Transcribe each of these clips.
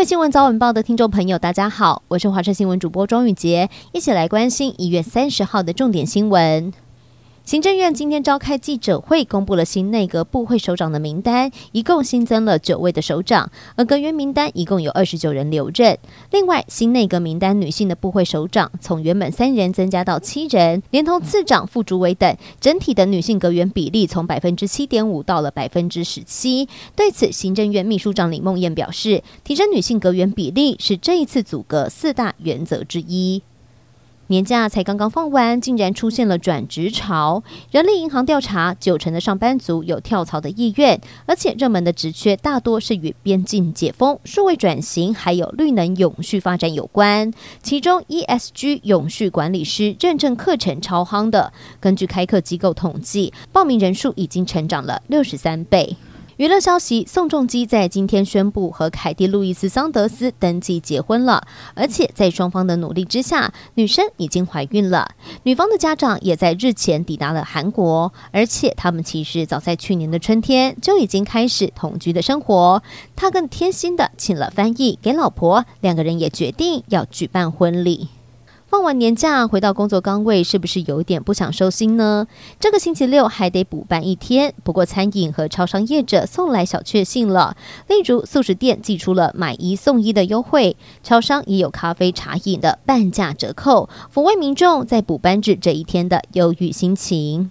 位新闻早晚报的听众朋友，大家好，我是华视新闻主播庄宇洁，一起来关心一月三十号的重点新闻。行政院今天召开记者会，公布了新内阁部会首长的名单，一共新增了九位的首长，而阁员名单一共有二十九人留任。另外，新内阁名单女性的部会首长从原本三人增加到七人，连同次长、副主委等，整体的女性阁员比例从百分之七点五到了百分之十七。对此，行政院秘书长李梦燕表示，提升女性阁员比例是这一次组阁四大原则之一。年假才刚刚放完，竟然出现了转职潮。人力银行调查，九成的上班族有跳槽的意愿，而且热门的职缺大多是与边境解封、数位转型还有绿能永续发展有关。其中，ESG 永续管理师认证课程超夯的，根据开课机构统计，报名人数已经成长了六十三倍。娱乐消息：宋仲基在今天宣布和凯蒂·路易斯·桑德斯登记结婚了，而且在双方的努力之下，女生已经怀孕了。女方的家长也在日前抵达了韩国，而且他们其实早在去年的春天就已经开始同居的生活。他更贴心的请了翻译给老婆，两个人也决定要举办婚礼。放完年假回到工作岗位，是不是有点不想收心呢？这个星期六还得补班一天。不过餐饮和超商业者送来小确幸了，例如素食店寄出了买一送一的优惠，超商也有咖啡茶饮的半价折扣，抚慰民众在补班日这一天的忧郁心情。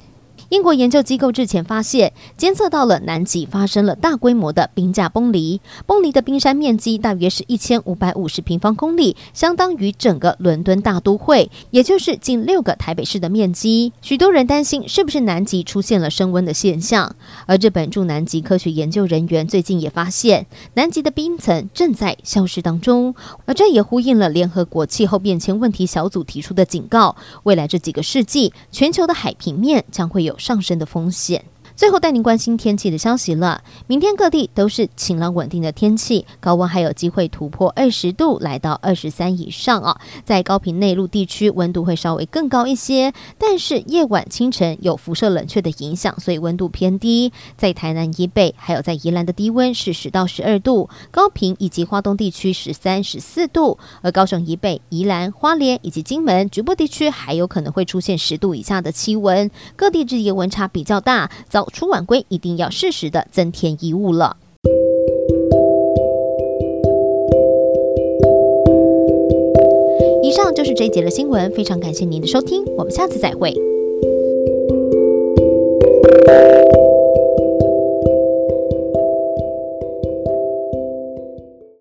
英国研究机构日前发现，监测到了南极发生了大规模的冰架崩离，崩离的冰山面积大约是一千五百五十平方公里，相当于整个伦敦大都会，也就是近六个台北市的面积。许多人担心是不是南极出现了升温的现象，而日本驻南极科学研究人员最近也发现，南极的冰层正在消失当中，而这也呼应了联合国气候变迁问题小组提出的警告：未来这几个世纪，全球的海平面将会有上升的风险。最后带您关心天气的消息了。明天各地都是晴朗稳定的天气，高温还有机会突破二十度，来到二十三以上啊。在高屏内陆地区，温度会稍微更高一些，但是夜晚清晨有辐射冷却的影响，所以温度偏低。在台南以北，还有在宜兰的低温是十到十二度，高屏以及花东地区十三、十四度，而高雄以北、宜兰、花莲以及金门局部地区还有可能会出现十度以下的气温。各地日夜温差比较大，早早出晚归，一定要适时的增添衣物了。以上就是这一节的新闻，非常感谢您的收听，我们下次再会。